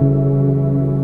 Música